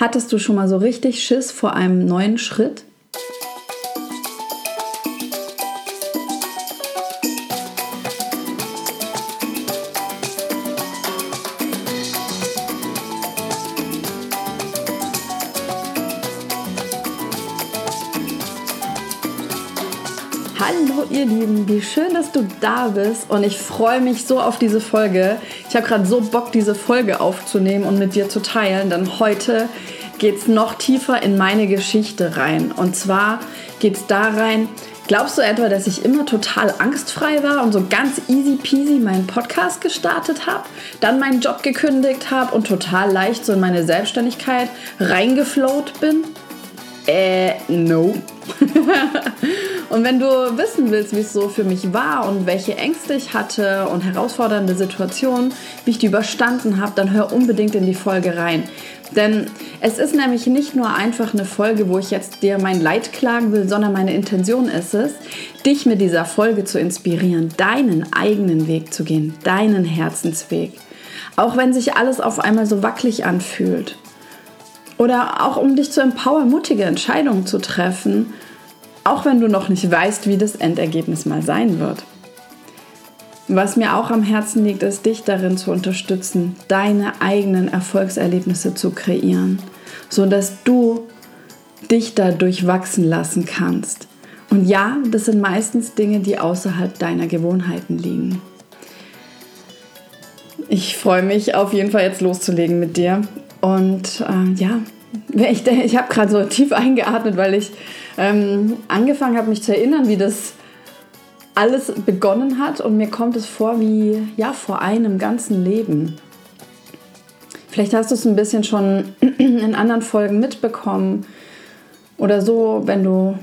Hattest du schon mal so richtig Schiss vor einem neuen Schritt? Lieben, wie schön, dass du da bist und ich freue mich so auf diese Folge. Ich habe gerade so Bock, diese Folge aufzunehmen und mit dir zu teilen, denn heute geht es noch tiefer in meine Geschichte rein. Und zwar geht es da rein, glaubst du etwa, dass ich immer total angstfrei war und so ganz easy peasy meinen Podcast gestartet habe, dann meinen Job gekündigt habe und total leicht so in meine Selbstständigkeit reingeflowt bin? Äh, no. und wenn du wissen willst, wie es so für mich war und welche Ängste ich hatte und herausfordernde Situationen, wie ich die überstanden habe, dann hör unbedingt in die Folge rein. Denn es ist nämlich nicht nur einfach eine Folge, wo ich jetzt dir mein Leid klagen will, sondern meine Intention ist es, dich mit dieser Folge zu inspirieren, deinen eigenen Weg zu gehen, deinen Herzensweg. Auch wenn sich alles auf einmal so wackelig anfühlt. Oder auch um dich zu empowern, mutige Entscheidungen zu treffen, auch wenn du noch nicht weißt, wie das Endergebnis mal sein wird. Was mir auch am Herzen liegt, ist, dich darin zu unterstützen, deine eigenen Erfolgserlebnisse zu kreieren, sodass du dich dadurch wachsen lassen kannst. Und ja, das sind meistens Dinge, die außerhalb deiner Gewohnheiten liegen. Ich freue mich auf jeden Fall jetzt loszulegen mit dir und äh, ja, ich, ich habe gerade so tief eingeatmet, weil ich ähm, angefangen habe, mich zu erinnern, wie das alles begonnen hat. Und mir kommt es vor wie ja, vor einem ganzen Leben. Vielleicht hast du es ein bisschen schon in anderen Folgen mitbekommen oder so, wenn du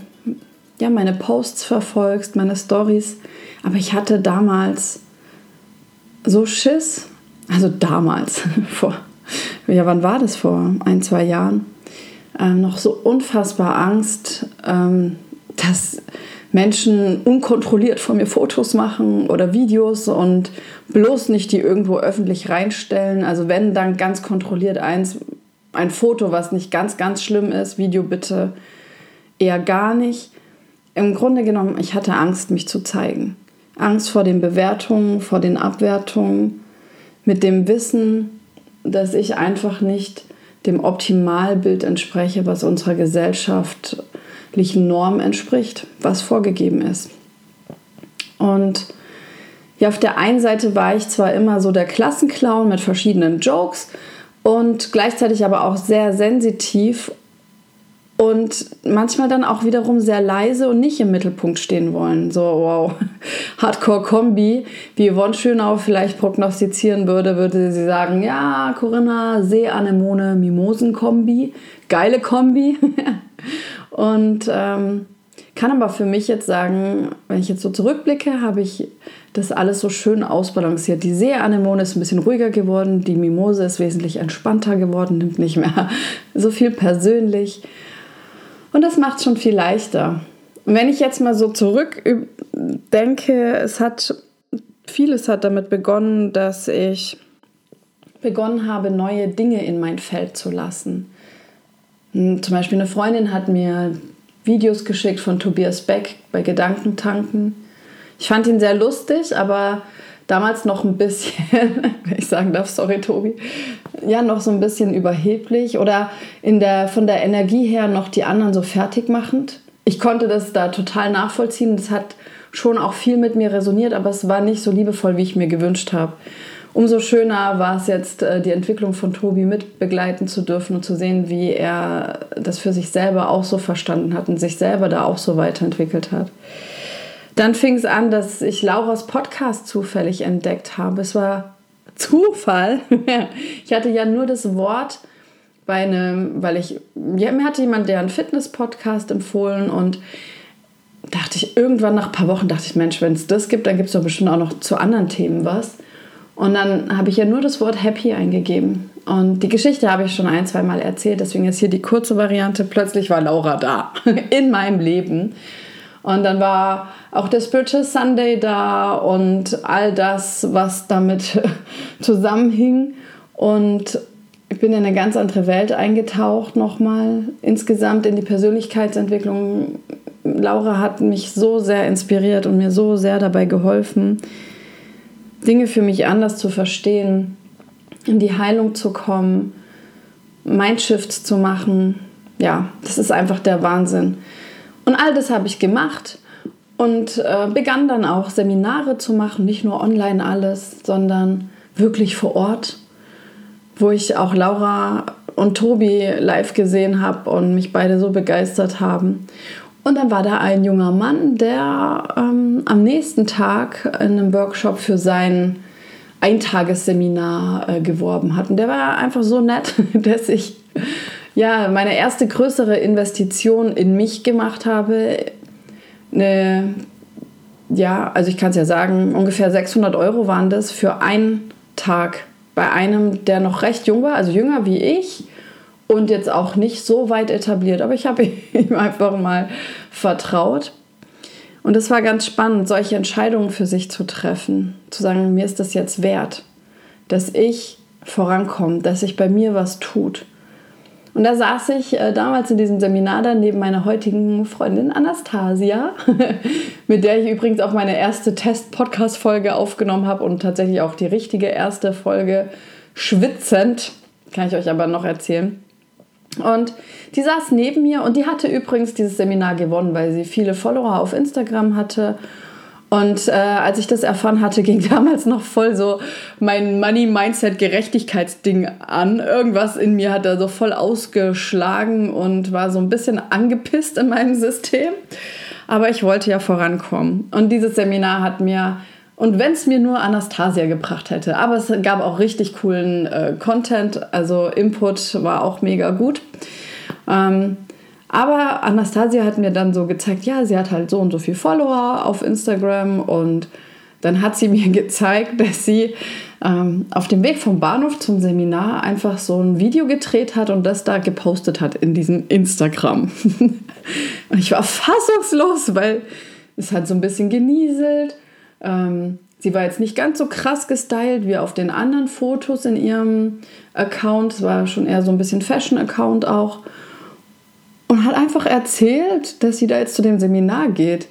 ja, meine Posts verfolgst, meine Stories. Aber ich hatte damals so Schiss, also damals, vor ja, wann war das vor ein, zwei Jahren? Ähm, noch so unfassbar Angst, ähm, dass Menschen unkontrolliert von mir Fotos machen oder Videos und bloß nicht die irgendwo öffentlich reinstellen. Also wenn dann ganz kontrolliert eins, ein Foto, was nicht ganz, ganz schlimm ist, Video bitte eher gar nicht. Im Grunde genommen, ich hatte Angst, mich zu zeigen. Angst vor den Bewertungen, vor den Abwertungen, mit dem Wissen, dass ich einfach nicht dem Optimalbild entspreche, was unserer gesellschaftlichen Norm entspricht, was vorgegeben ist. Und ja, auf der einen Seite war ich zwar immer so der Klassenclown mit verschiedenen Jokes und gleichzeitig aber auch sehr sensitiv und manchmal dann auch wiederum sehr leise und nicht im Mittelpunkt stehen wollen. So, wow, Hardcore-Kombi. Wie Yvonne Schönau vielleicht prognostizieren würde, würde sie sagen, ja, Corinna, Seeanemone, Mimosen-Kombi. Geile Kombi. und ähm, kann aber für mich jetzt sagen, wenn ich jetzt so zurückblicke, habe ich das alles so schön ausbalanciert. Die Seeanemone ist ein bisschen ruhiger geworden, die Mimose ist wesentlich entspannter geworden, nimmt nicht mehr so viel persönlich. Und das macht es schon viel leichter. Und wenn ich jetzt mal so zurückdenke, es hat vieles hat damit begonnen, dass ich begonnen habe, neue Dinge in mein Feld zu lassen. Hm, zum Beispiel eine Freundin hat mir Videos geschickt von Tobias Beck bei Gedankentanken. Ich fand ihn sehr lustig, aber damals noch ein bisschen, wenn ich sagen darf, sorry Tobi, ja, noch so ein bisschen überheblich oder in der, von der Energie her noch die anderen so fertig machend. Ich konnte das da total nachvollziehen. Das hat schon auch viel mit mir resoniert, aber es war nicht so liebevoll, wie ich mir gewünscht habe. Umso schöner war es jetzt, äh, die Entwicklung von Tobi mit begleiten zu dürfen und zu sehen, wie er das für sich selber auch so verstanden hat und sich selber da auch so weiterentwickelt hat. Dann fing es an, dass ich Lauras Podcast zufällig entdeckt habe. Es war Zufall. ich hatte ja nur das Wort bei einem, weil ich, ja, mir hatte jemand der einen Fitness-Podcast empfohlen und dachte ich, irgendwann nach ein paar Wochen dachte ich, Mensch, wenn es das gibt, dann gibt es doch bestimmt auch noch zu anderen Themen was. Und dann habe ich ja nur das Wort Happy eingegeben. Und die Geschichte habe ich schon ein, zwei Mal erzählt, deswegen jetzt hier die kurze Variante. Plötzlich war Laura da in meinem Leben. Und dann war auch der Spiritual Sunday da und all das, was damit zusammenhing. Und ich bin in eine ganz andere Welt eingetaucht nochmal. Insgesamt in die Persönlichkeitsentwicklung. Laura hat mich so sehr inspiriert und mir so sehr dabei geholfen, Dinge für mich anders zu verstehen, in die Heilung zu kommen, Mindshifts zu machen. Ja, das ist einfach der Wahnsinn. Und all das habe ich gemacht und äh, begann dann auch Seminare zu machen, nicht nur online alles, sondern wirklich vor Ort, wo ich auch Laura und Tobi live gesehen habe und mich beide so begeistert haben. Und dann war da ein junger Mann, der ähm, am nächsten Tag in einem Workshop für sein Eintagesseminar äh, geworben hat. Und der war einfach so nett, dass ich ja meine erste größere Investition in mich gemacht habe. Eine, ja, also ich kann es ja sagen, ungefähr 600 Euro waren das für einen Tag bei einem, der noch recht jung war, also jünger wie ich und jetzt auch nicht so weit etabliert. Aber ich habe ihm einfach mal vertraut. Und es war ganz spannend, solche Entscheidungen für sich zu treffen. Zu sagen, mir ist das jetzt wert, dass ich vorankomme, dass sich bei mir was tut. Und da saß ich äh, damals in diesem Seminar dann neben meiner heutigen Freundin Anastasia, mit der ich übrigens auch meine erste Test-Podcast-Folge aufgenommen habe und tatsächlich auch die richtige erste Folge schwitzend, kann ich euch aber noch erzählen. Und die saß neben mir und die hatte übrigens dieses Seminar gewonnen, weil sie viele Follower auf Instagram hatte und äh, als ich das erfahren hatte, ging damals noch voll so mein Money-Mindset-Gerechtigkeitsding an. Irgendwas in mir hat da so voll ausgeschlagen und war so ein bisschen angepisst in meinem System. Aber ich wollte ja vorankommen. Und dieses Seminar hat mir, und wenn es mir nur Anastasia gebracht hätte, aber es gab auch richtig coolen äh, Content, also Input war auch mega gut. Ähm, aber Anastasia hat mir dann so gezeigt, ja, sie hat halt so und so viel Follower auf Instagram und dann hat sie mir gezeigt, dass sie ähm, auf dem Weg vom Bahnhof zum Seminar einfach so ein Video gedreht hat und das da gepostet hat in diesem Instagram. und ich war fassungslos, weil es hat so ein bisschen genieselt. Ähm, sie war jetzt nicht ganz so krass gestylt wie auf den anderen Fotos in ihrem Account. Es war schon eher so ein bisschen Fashion-Account auch und hat einfach erzählt, dass sie da jetzt zu dem Seminar geht.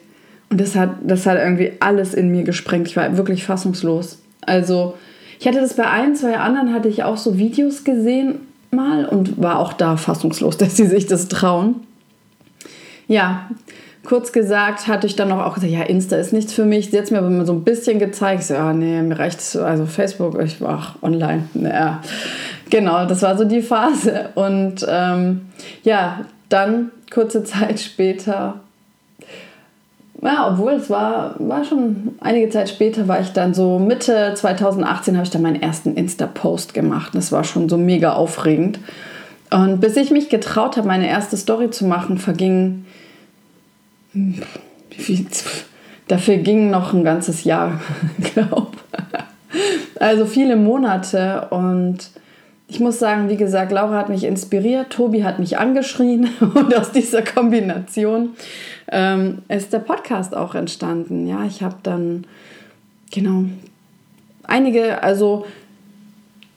Und das hat, das hat irgendwie alles in mir gesprengt. Ich war wirklich fassungslos. Also, ich hatte das bei ein, zwei anderen, hatte ich auch so Videos gesehen mal und war auch da fassungslos, dass sie sich das trauen. Ja, kurz gesagt hatte ich dann auch gesagt, ja, Insta ist nichts für mich. Sie hat mir aber so ein bisschen gezeigt. Ich so, ja, nee, mir reicht also Facebook, ich war online. Ja, genau, das war so die Phase. Und ähm, ja, dann kurze Zeit später, ja, obwohl es war, war schon einige Zeit später, war ich dann so Mitte 2018, habe ich dann meinen ersten Insta-Post gemacht. Das war schon so mega aufregend. Und bis ich mich getraut habe, meine erste Story zu machen, verging. Dafür ging noch ein ganzes Jahr, glaube Also viele Monate und ich muss sagen, wie gesagt, Laura hat mich inspiriert, Tobi hat mich angeschrien und aus dieser Kombination ähm, ist der Podcast auch entstanden. Ja, ich habe dann genau einige, also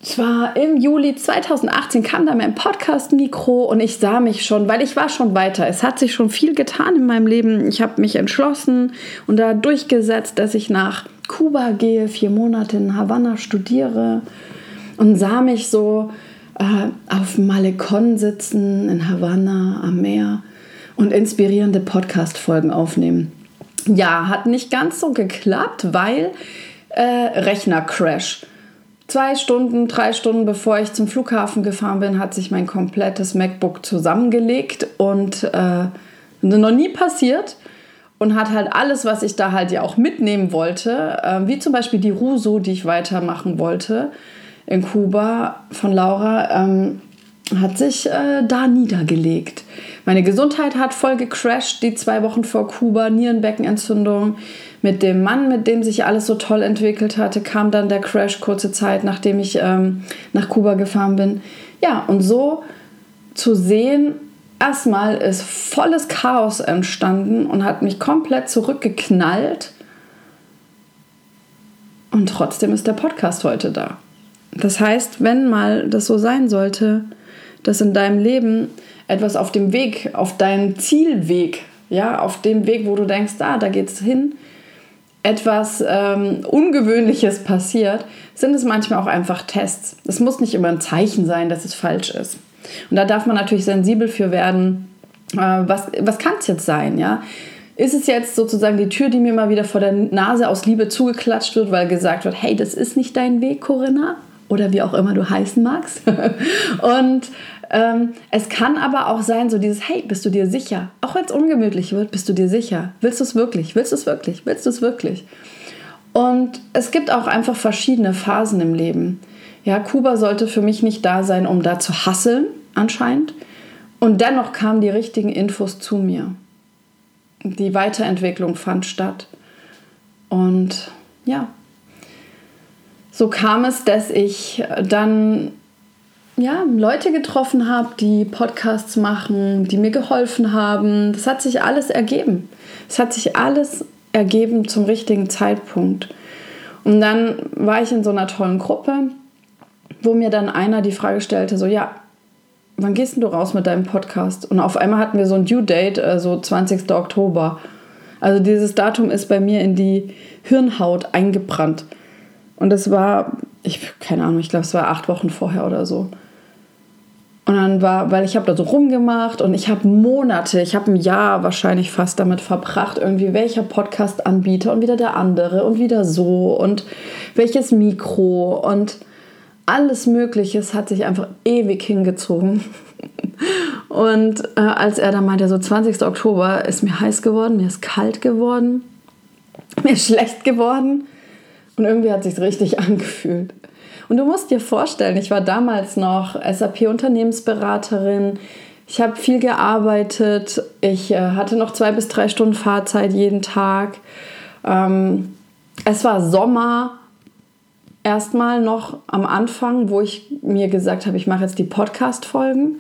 zwar im Juli 2018 kam da mein Podcast-Mikro und ich sah mich schon, weil ich war schon weiter. Es hat sich schon viel getan in meinem Leben. Ich habe mich entschlossen und da durchgesetzt, dass ich nach Kuba gehe, vier Monate in Havanna studiere und sah mich so äh, auf Malecon sitzen in Havanna am Meer und inspirierende Podcast-Folgen aufnehmen. Ja, hat nicht ganz so geklappt, weil äh, Rechner-Crash. Zwei Stunden, drei Stunden bevor ich zum Flughafen gefahren bin, hat sich mein komplettes MacBook zusammengelegt und äh, noch nie passiert und hat halt alles, was ich da halt ja auch mitnehmen wollte, äh, wie zum Beispiel die Ruso, die ich weitermachen wollte, in Kuba von Laura ähm, hat sich äh, da niedergelegt. Meine Gesundheit hat voll gecrashed, die zwei Wochen vor Kuba, Nierenbeckenentzündung. Mit dem Mann, mit dem sich alles so toll entwickelt hatte, kam dann der Crash kurze Zeit, nachdem ich ähm, nach Kuba gefahren bin. Ja, und so zu sehen, erstmal ist volles Chaos entstanden und hat mich komplett zurückgeknallt. Und trotzdem ist der Podcast heute da. Das heißt, wenn mal das so sein sollte, dass in deinem Leben etwas auf dem Weg, auf deinem Zielweg, ja, auf dem Weg, wo du denkst, ah, da geht's hin, etwas ähm, Ungewöhnliches passiert, sind es manchmal auch einfach Tests. Es muss nicht immer ein Zeichen sein, dass es falsch ist. Und da darf man natürlich sensibel für werden, äh, was, was kann es jetzt sein, ja? Ist es jetzt sozusagen die Tür, die mir mal wieder vor der Nase aus Liebe zugeklatscht wird, weil gesagt wird, hey, das ist nicht dein Weg, Corinna? Oder wie auch immer du heißen magst. und ähm, es kann aber auch sein, so dieses, hey, bist du dir sicher? Auch wenn es ungemütlich wird, bist du dir sicher? Willst du es wirklich? Willst du es wirklich? Willst du es wirklich? Und es gibt auch einfach verschiedene Phasen im Leben. Ja, Kuba sollte für mich nicht da sein, um da zu hasseln, anscheinend. Und dennoch kamen die richtigen Infos zu mir. Die Weiterentwicklung fand statt. Und ja, so kam es, dass ich dann ja, Leute getroffen habe, die Podcasts machen, die mir geholfen haben. Das hat sich alles ergeben. Es hat sich alles ergeben zum richtigen Zeitpunkt. Und dann war ich in so einer tollen Gruppe, wo mir dann einer die Frage stellte, so ja, wann gehst du raus mit deinem Podcast? Und auf einmal hatten wir so ein Due Date, so also 20. Oktober. Also dieses Datum ist bei mir in die Hirnhaut eingebrannt. Und es war, ich keine Ahnung, ich glaube, es war acht Wochen vorher oder so. Und dann war, weil ich habe da so rumgemacht und ich habe Monate, ich habe ein Jahr wahrscheinlich fast damit verbracht, irgendwie welcher Podcast-Anbieter und wieder der andere und wieder so und welches Mikro und alles Mögliche hat sich einfach ewig hingezogen. Und äh, als er dann meinte, so 20. Oktober ist mir heiß geworden, mir ist kalt geworden, mir ist schlecht geworden und irgendwie hat sich richtig angefühlt. Und du musst dir vorstellen, ich war damals noch SAP-Unternehmensberaterin. Ich habe viel gearbeitet. Ich äh, hatte noch zwei bis drei Stunden Fahrzeit jeden Tag. Ähm, es war Sommer. Erstmal noch am Anfang, wo ich mir gesagt habe, ich mache jetzt die Podcast-Folgen.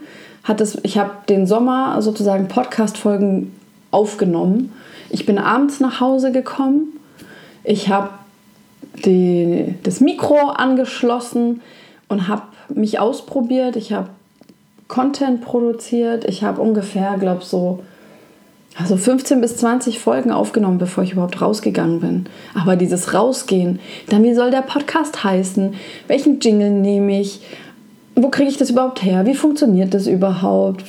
ich habe den Sommer sozusagen Podcast-Folgen aufgenommen. Ich bin abends nach Hause gekommen. Ich habe die, das Mikro angeschlossen und habe mich ausprobiert. Ich habe Content produziert. Ich habe ungefähr, glaube so, also 15 bis 20 Folgen aufgenommen, bevor ich überhaupt rausgegangen bin. Aber dieses Rausgehen, dann wie soll der Podcast heißen? Welchen Jingle nehme ich? Wo kriege ich das überhaupt her? Wie funktioniert das überhaupt?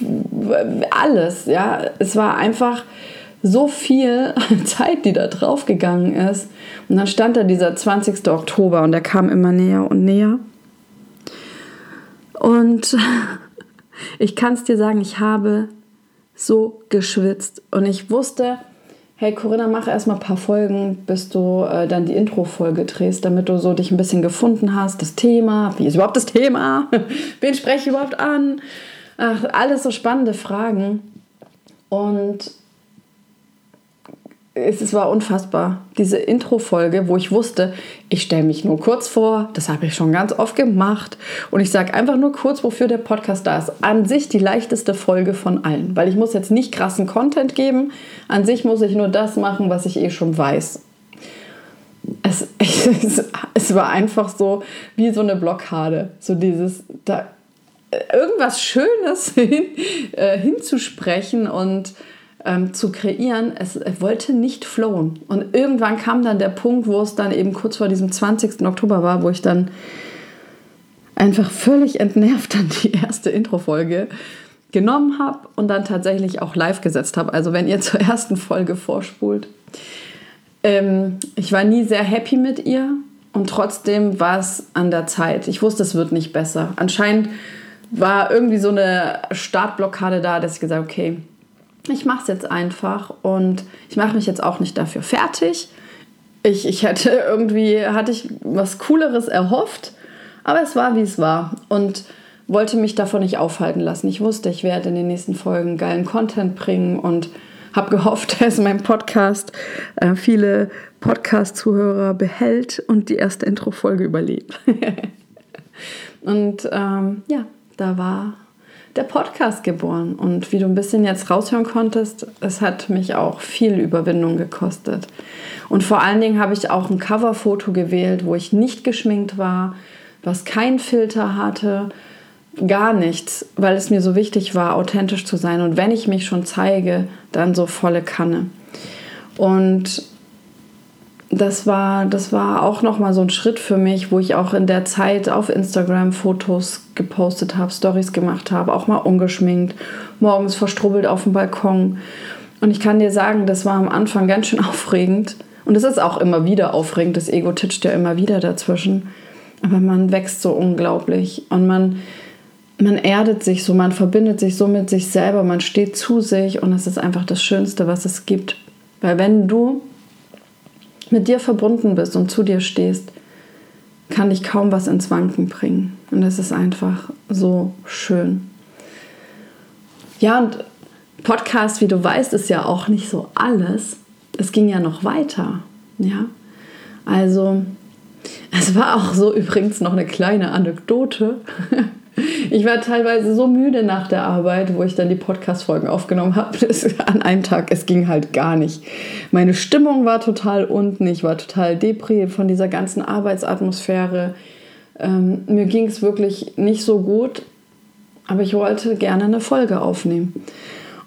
Alles, ja. Es war einfach so viel Zeit, die da drauf gegangen ist. Und dann stand da dieser 20. Oktober und der kam immer näher und näher. Und ich kann es dir sagen, ich habe so geschwitzt und ich wusste, hey Corinna, mach erstmal ein paar Folgen, bis du äh, dann die Intro-Folge drehst, damit du so dich ein bisschen gefunden hast, das Thema, wie ist überhaupt das Thema, wen spreche ich überhaupt an, Ach, alles so spannende Fragen. Und es war unfassbar. Diese Intro-Folge, wo ich wusste, ich stelle mich nur kurz vor, das habe ich schon ganz oft gemacht. Und ich sage einfach nur kurz, wofür der Podcast da ist. An sich die leichteste Folge von allen, weil ich muss jetzt nicht krassen Content geben. An sich muss ich nur das machen, was ich eh schon weiß. Es, es, es war einfach so wie so eine Blockade. So dieses, da, irgendwas Schönes hin, äh, hinzusprechen und ähm, zu kreieren, es, es wollte nicht flowen. Und irgendwann kam dann der Punkt, wo es dann eben kurz vor diesem 20. Oktober war, wo ich dann einfach völlig entnervt dann die erste Intro-Folge genommen habe und dann tatsächlich auch live gesetzt habe. Also wenn ihr zur ersten Folge vorspult. Ähm, ich war nie sehr happy mit ihr und trotzdem war es an der Zeit. Ich wusste, es wird nicht besser. Anscheinend war irgendwie so eine Startblockade da, dass ich gesagt habe, okay, ich mache es jetzt einfach und ich mache mich jetzt auch nicht dafür fertig. Ich, ich hätte irgendwie, hatte ich was Cooleres erhofft, aber es war, wie es war und wollte mich davon nicht aufhalten lassen. Ich wusste, ich werde in den nächsten Folgen geilen Content bringen und habe gehofft, dass mein Podcast äh, viele Podcast-Zuhörer behält und die erste Intro-Folge überlebt. und ähm, ja, da war der Podcast geboren. Und wie du ein bisschen jetzt raushören konntest, es hat mich auch viel Überwindung gekostet. Und vor allen Dingen habe ich auch ein Coverfoto gewählt, wo ich nicht geschminkt war, was keinen Filter hatte, gar nichts, weil es mir so wichtig war, authentisch zu sein. Und wenn ich mich schon zeige, dann so volle Kanne. Und das war, das war auch nochmal so ein Schritt für mich, wo ich auch in der Zeit auf Instagram Fotos gepostet habe, Stories gemacht habe, auch mal ungeschminkt, morgens verstrubbelt auf dem Balkon. Und ich kann dir sagen, das war am Anfang ganz schön aufregend. Und es ist auch immer wieder aufregend, das Ego titscht ja immer wieder dazwischen. Aber man wächst so unglaublich und man, man erdet sich so, man verbindet sich so mit sich selber, man steht zu sich und das ist einfach das Schönste, was es gibt. Weil wenn du mit dir verbunden bist und zu dir stehst, kann dich kaum was ins Wanken bringen. Und es ist einfach so schön. Ja, und Podcast, wie du weißt, ist ja auch nicht so alles. Es ging ja noch weiter. Ja, also es war auch so übrigens noch eine kleine Anekdote. Ich war teilweise so müde nach der Arbeit, wo ich dann die Podcast-Folgen aufgenommen habe. An einem Tag, es ging halt gar nicht. Meine Stimmung war total unten, ich war total deprimiert von dieser ganzen Arbeitsatmosphäre. Ähm, mir ging es wirklich nicht so gut, aber ich wollte gerne eine Folge aufnehmen.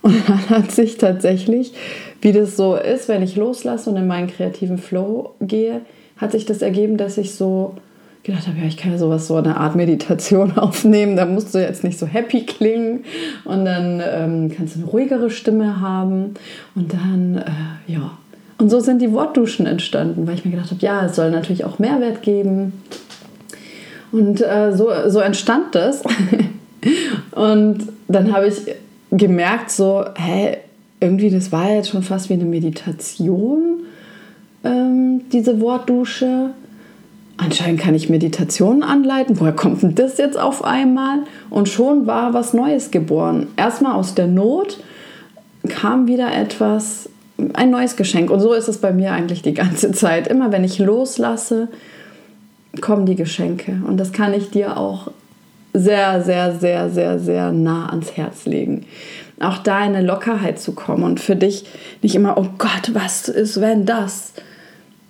Und dann hat sich tatsächlich, wie das so ist, wenn ich loslasse und in meinen kreativen Flow gehe, hat sich das ergeben, dass ich so gedacht habe, ja, ich kann ja sowas, so eine Art Meditation aufnehmen, da musst du jetzt nicht so happy klingen und dann ähm, kannst du eine ruhigere Stimme haben und dann, äh, ja. Und so sind die Wortduschen entstanden, weil ich mir gedacht habe, ja, es soll natürlich auch Mehrwert geben. Und äh, so, so entstand das. und dann habe ich gemerkt, so, hä, irgendwie, das war jetzt schon fast wie eine Meditation, ähm, diese Wortdusche anscheinend kann ich Meditationen anleiten. Woher kommt denn das jetzt auf einmal? Und schon war was Neues geboren. Erstmal aus der Not kam wieder etwas, ein neues Geschenk. Und so ist es bei mir eigentlich die ganze Zeit. Immer wenn ich loslasse, kommen die Geschenke. Und das kann ich dir auch sehr, sehr, sehr, sehr, sehr nah ans Herz legen. Auch da in eine Lockerheit zu kommen und für dich nicht immer, oh Gott, was ist, wenn das?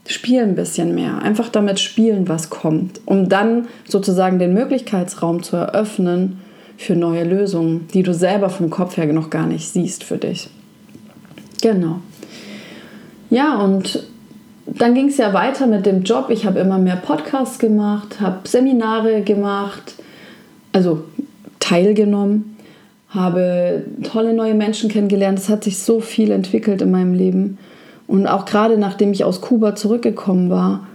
Spiel ein bisschen mehr. Einfach damit spielen, was kommt, um dann sozusagen den Möglichkeitsraum zu eröffnen für neue Lösungen, die du selber vom Kopf her noch gar nicht siehst für dich. Genau. Ja, und dann ging es ja weiter mit dem Job. Ich habe immer mehr Podcasts gemacht, habe Seminare gemacht, also teilgenommen, habe tolle neue Menschen kennengelernt. Es hat sich so viel entwickelt in meinem Leben. Und auch gerade nachdem ich aus Kuba zurückgekommen war,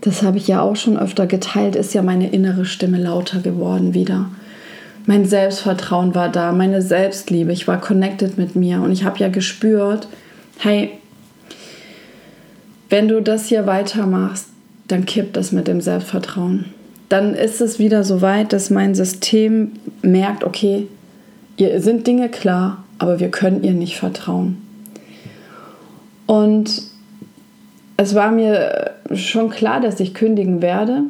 das habe ich ja auch schon öfter geteilt, ist ja meine innere Stimme lauter geworden wieder. Mein Selbstvertrauen war da, meine Selbstliebe, ich war connected mit mir und ich habe ja gespürt, hey, wenn du das hier weitermachst, dann kippt das mit dem Selbstvertrauen. Dann ist es wieder so weit, dass mein System merkt, okay, ihr sind Dinge klar, aber wir können ihr nicht vertrauen. Und es war mir schon klar, dass ich kündigen werde.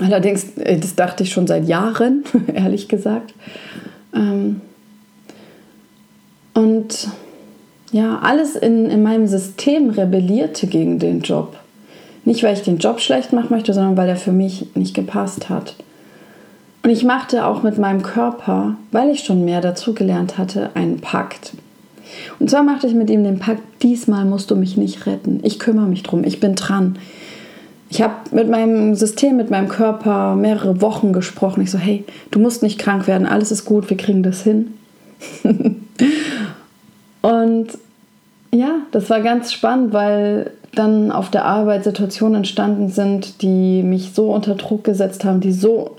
Allerdings, äh, das dachte ich schon seit Jahren, ehrlich gesagt. Ähm, und ja, alles in, in meinem System rebellierte gegen den Job. Nicht, weil ich den Job schlecht machen möchte, sondern weil er für mich nicht gepasst hat. Und ich machte auch mit meinem Körper, weil ich schon mehr dazugelernt hatte, einen Pakt. Und zwar machte ich mit ihm den Pakt, diesmal musst du mich nicht retten. Ich kümmere mich drum, ich bin dran. Ich habe mit meinem System, mit meinem Körper mehrere Wochen gesprochen. Ich so, hey, du musst nicht krank werden, alles ist gut, wir kriegen das hin. und ja, das war ganz spannend, weil dann auf der Arbeit Situationen entstanden sind, die mich so unter Druck gesetzt haben, die so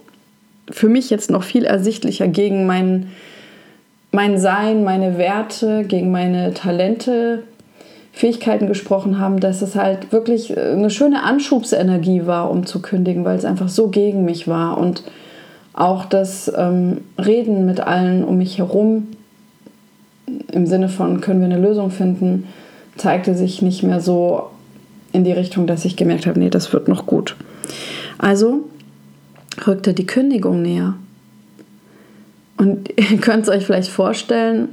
für mich jetzt noch viel ersichtlicher gegen meinen mein Sein, meine Werte, gegen meine Talente, Fähigkeiten gesprochen haben, dass es halt wirklich äh, eine schöne Anschubsenergie war, um zu kündigen, weil es einfach so gegen mich war. Und auch das ähm, Reden mit allen um mich herum im Sinne von, können wir eine Lösung finden, zeigte sich nicht mehr so in die Richtung, dass ich gemerkt habe, nee, das wird noch gut. Also rückte die Kündigung näher. Und ihr könnt es euch vielleicht vorstellen,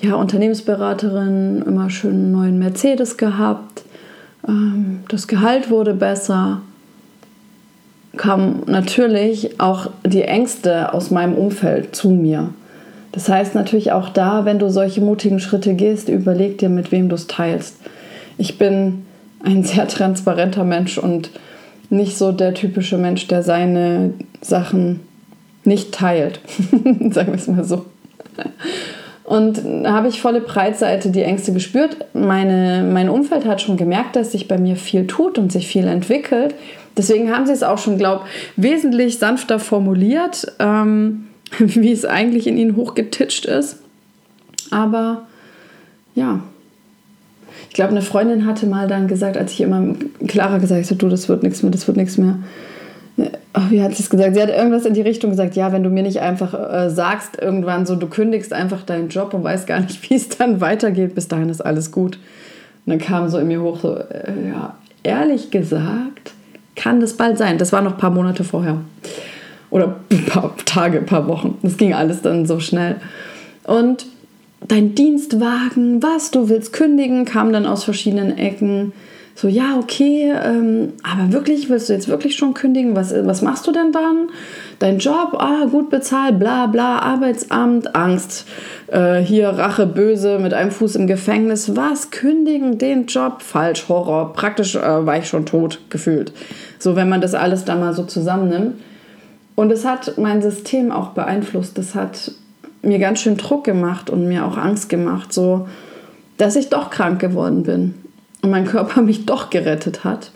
ja, Unternehmensberaterin, immer schön einen neuen Mercedes gehabt, ähm, das Gehalt wurde besser. kamen natürlich auch die Ängste aus meinem Umfeld zu mir. Das heißt natürlich auch da, wenn du solche mutigen Schritte gehst, überleg dir, mit wem du es teilst. Ich bin ein sehr transparenter Mensch und nicht so der typische Mensch, der seine Sachen nicht teilt. Sagen wir es mal so. Und da habe ich volle Breitseite die Ängste gespürt. Meine, mein Umfeld hat schon gemerkt, dass sich bei mir viel tut und sich viel entwickelt. Deswegen haben sie es auch schon, glaube ich, wesentlich sanfter formuliert, ähm, wie es eigentlich in ihnen hochgetitscht ist. Aber ja, ich glaube, eine Freundin hatte mal dann gesagt, als ich immer klarer gesagt habe, du, das wird nichts mehr, das wird nichts mehr. Wie hat sie es gesagt? Sie hat irgendwas in die Richtung gesagt, ja, wenn du mir nicht einfach äh, sagst, irgendwann so, du kündigst einfach deinen Job und weißt gar nicht, wie es dann weitergeht, bis dahin ist alles gut. Und dann kam so in mir hoch, so, äh, ja, ehrlich gesagt, kann das bald sein. Das war noch ein paar Monate vorher. Oder ein paar Tage, ein paar Wochen. Das ging alles dann so schnell. Und dein Dienstwagen, was, du willst kündigen, kam dann aus verschiedenen Ecken. So, ja, okay, ähm, aber wirklich, willst du jetzt wirklich schon kündigen? Was, was machst du denn dann? Dein Job, ah, gut bezahlt, bla bla, Arbeitsamt, Angst, äh, hier Rache, böse, mit einem Fuß im Gefängnis. Was? Kündigen den Job? Falsch, Horror. Praktisch äh, war ich schon tot gefühlt. So, wenn man das alles da mal so zusammennimmt. Und es hat mein System auch beeinflusst. Das hat mir ganz schön Druck gemacht und mir auch Angst gemacht, so dass ich doch krank geworden bin und mein Körper mich doch gerettet hat.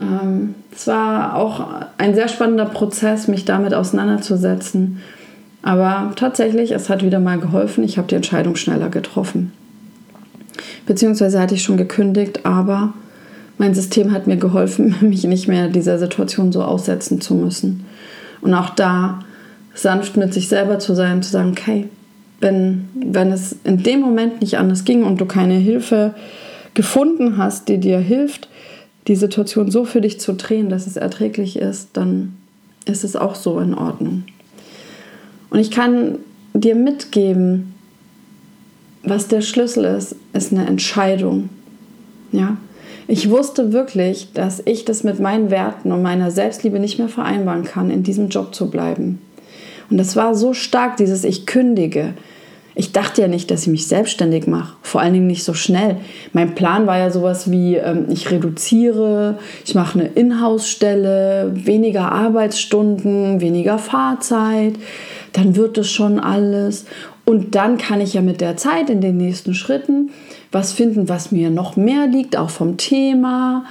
Ähm, es war auch ein sehr spannender Prozess, mich damit auseinanderzusetzen. Aber tatsächlich, es hat wieder mal geholfen. Ich habe die Entscheidung schneller getroffen. Beziehungsweise hatte ich schon gekündigt, aber mein System hat mir geholfen, mich nicht mehr dieser Situation so aussetzen zu müssen. Und auch da sanft mit sich selber zu sein, zu sagen, okay, wenn, wenn es in dem Moment nicht anders ging und du keine Hilfe gefunden hast, die dir hilft, die Situation so für dich zu drehen, dass es erträglich ist, dann ist es auch so in Ordnung. Und ich kann dir mitgeben, was der Schlüssel ist, ist eine Entscheidung. Ja? Ich wusste wirklich, dass ich das mit meinen Werten und meiner Selbstliebe nicht mehr vereinbaren kann, in diesem Job zu bleiben. Und das war so stark, dieses Ich kündige. Ich dachte ja nicht, dass ich mich selbstständig mache. Vor allen Dingen nicht so schnell. Mein Plan war ja sowas wie, ähm, ich reduziere, ich mache eine Inhouse-Stelle, weniger Arbeitsstunden, weniger Fahrzeit. Dann wird es schon alles. Und dann kann ich ja mit der Zeit in den nächsten Schritten was finden, was mir noch mehr liegt, auch vom Thema.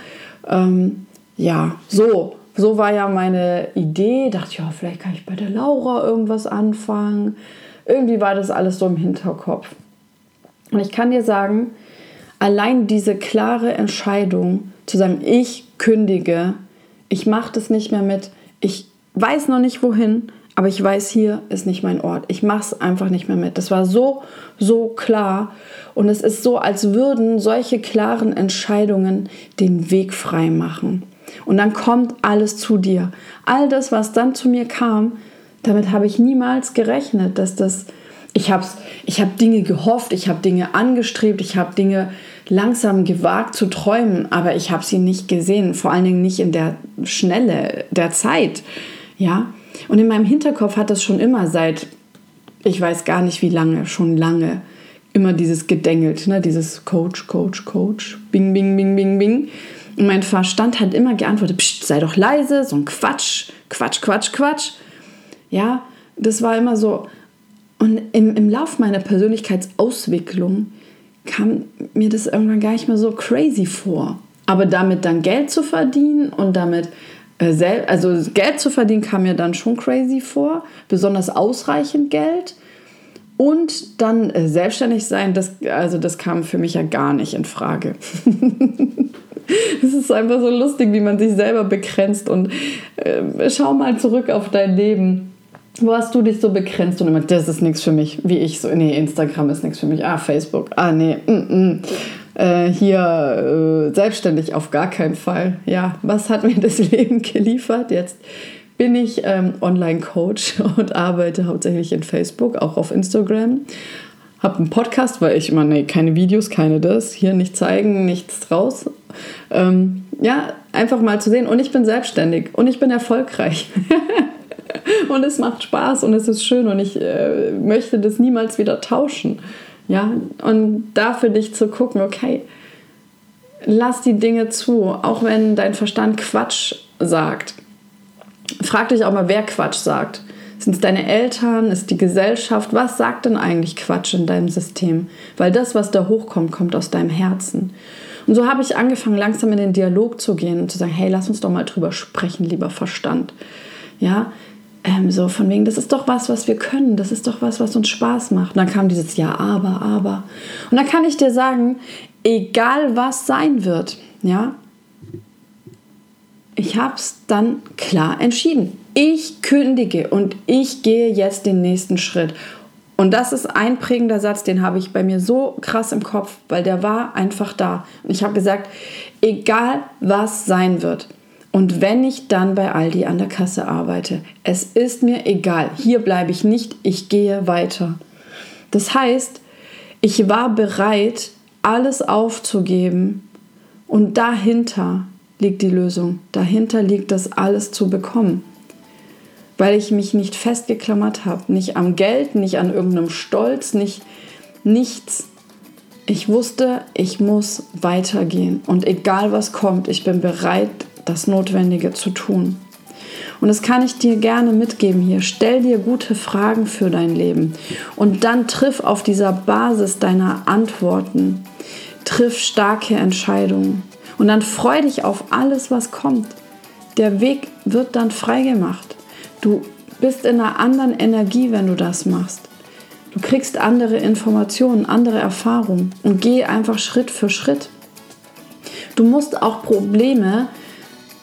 Ähm, ja, so so war ja meine Idee. Dachte ich, ja, vielleicht kann ich bei der Laura irgendwas anfangen. Irgendwie war das alles so im Hinterkopf. Und ich kann dir sagen, allein diese klare Entscheidung zu sagen, ich kündige, ich mache das nicht mehr mit, ich weiß noch nicht wohin, aber ich weiß, hier ist nicht mein Ort. Ich mache es einfach nicht mehr mit. Das war so, so klar. Und es ist so, als würden solche klaren Entscheidungen den Weg frei machen. Und dann kommt alles zu dir. All das, was dann zu mir kam, damit habe ich niemals gerechnet, dass das. Ich habe ich hab Dinge gehofft, ich habe Dinge angestrebt, ich habe Dinge langsam gewagt zu träumen, aber ich habe sie nicht gesehen, vor allen Dingen nicht in der Schnelle der Zeit. Ja? Und in meinem Hinterkopf hat das schon immer seit, ich weiß gar nicht wie lange, schon lange, immer dieses gedengelt, ne? dieses Coach, Coach, Coach, bing, bing, bing, bing, bing. Und mein Verstand hat immer geantwortet, Psst, sei doch leise, so ein Quatsch, Quatsch, Quatsch, Quatsch. Ja, das war immer so. Und im, im Lauf meiner Persönlichkeitsauswicklung kam mir das irgendwann gar nicht mehr so crazy vor. Aber damit dann Geld zu verdienen und damit äh, also Geld zu verdienen kam mir dann schon crazy vor, besonders ausreichend Geld. Und dann äh, selbstständig sein, das, also das kam für mich ja gar nicht in Frage. Es ist einfach so lustig, wie man sich selber begrenzt. Und äh, schau mal zurück auf dein Leben. Wo hast du dich so begrenzt und immer, das ist nichts für mich, wie ich so, nee, Instagram ist nichts für mich, ah, Facebook, ah, nee, mm, mm. Äh, hier äh, selbstständig auf gar keinen Fall. Ja, was hat mir das Leben geliefert? Jetzt bin ich ähm, Online-Coach und arbeite hauptsächlich in Facebook, auch auf Instagram habe einen Podcast, weil ich immer, nee, keine Videos, keine das, hier nicht zeigen, nichts draus. Ähm, ja, einfach mal zu sehen. Und ich bin selbstständig und ich bin erfolgreich. und es macht Spaß und es ist schön und ich äh, möchte das niemals wieder tauschen. Ja, und da für dich zu gucken, okay, lass die Dinge zu, auch wenn dein Verstand Quatsch sagt. Frag dich auch mal, wer Quatsch sagt. Sind es deine Eltern? Ist die Gesellschaft? Was sagt denn eigentlich Quatsch in deinem System? Weil das, was da hochkommt, kommt aus deinem Herzen. Und so habe ich angefangen, langsam in den Dialog zu gehen und zu sagen, hey, lass uns doch mal drüber sprechen, lieber Verstand. Ja, ähm, so von wegen, das ist doch was, was wir können, das ist doch was, was uns Spaß macht. Und dann kam dieses Ja, aber, aber. Und dann kann ich dir sagen, egal was sein wird, ja, ich habe es dann klar entschieden. Ich kündige und ich gehe jetzt den nächsten Schritt. Und das ist ein prägender Satz, den habe ich bei mir so krass im Kopf, weil der war einfach da. Und ich habe gesagt, egal was sein wird. Und wenn ich dann bei Aldi an der Kasse arbeite, es ist mir egal. Hier bleibe ich nicht, ich gehe weiter. Das heißt, ich war bereit, alles aufzugeben und dahinter liegt die Lösung. Dahinter liegt das alles zu bekommen. Weil ich mich nicht festgeklammert habe. Nicht am Geld, nicht an irgendeinem Stolz, nicht nichts. Ich wusste, ich muss weitergehen. Und egal was kommt, ich bin bereit, das Notwendige zu tun. Und das kann ich dir gerne mitgeben hier. Stell dir gute Fragen für dein Leben und dann triff auf dieser Basis deiner Antworten, triff starke Entscheidungen. Und dann freu dich auf alles, was kommt. Der Weg wird dann freigemacht. Du bist in einer anderen Energie, wenn du das machst. Du kriegst andere Informationen, andere Erfahrungen und geh einfach Schritt für Schritt. Du musst auch Probleme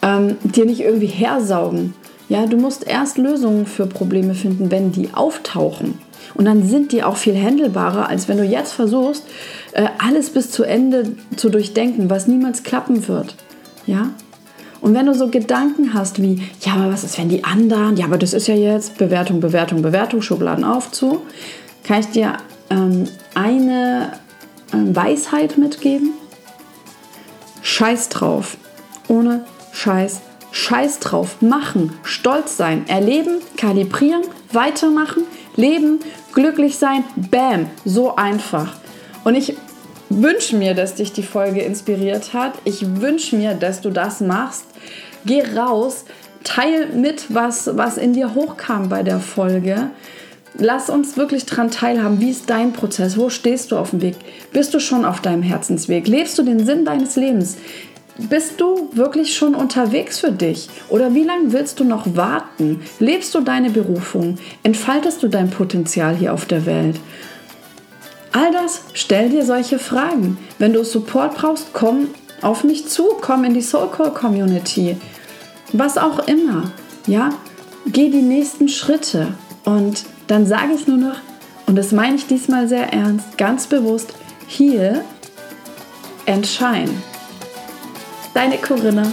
ähm, dir nicht irgendwie hersaugen. Ja, du musst erst Lösungen für Probleme finden, wenn die auftauchen. Und dann sind die auch viel händelbarer, als wenn du jetzt versuchst, äh, alles bis zu Ende zu durchdenken, was niemals klappen wird. Ja? Und wenn du so Gedanken hast wie, ja, aber was ist, wenn die anderen, ja, aber das ist ja jetzt Bewertung, Bewertung, Bewertung, Schubladen auf zu, kann ich dir ähm, eine äh, Weisheit mitgeben. Scheiß drauf. Ohne Scheiß. Scheiß drauf. Machen. Stolz sein. Erleben. Kalibrieren. Weitermachen. Leben glücklich sein, bam, so einfach. Und ich wünsche mir, dass dich die Folge inspiriert hat. Ich wünsche mir, dass du das machst. Geh raus, teil mit, was, was in dir hochkam bei der Folge. Lass uns wirklich daran teilhaben. Wie ist dein Prozess? Wo stehst du auf dem Weg? Bist du schon auf deinem Herzensweg? Lebst du den Sinn deines Lebens? Bist du wirklich schon unterwegs für dich? Oder wie lange willst du noch warten? Lebst du deine Berufung? Entfaltest du dein Potenzial hier auf der Welt? All das, stell dir solche Fragen. Wenn du Support brauchst, komm auf mich zu, komm in die Soulcore Community. Was auch immer. Ja, geh die nächsten Schritte. Und dann sage ich nur noch, und das meine ich diesmal sehr ernst, ganz bewusst, hier entscheiden. Deine Corinna.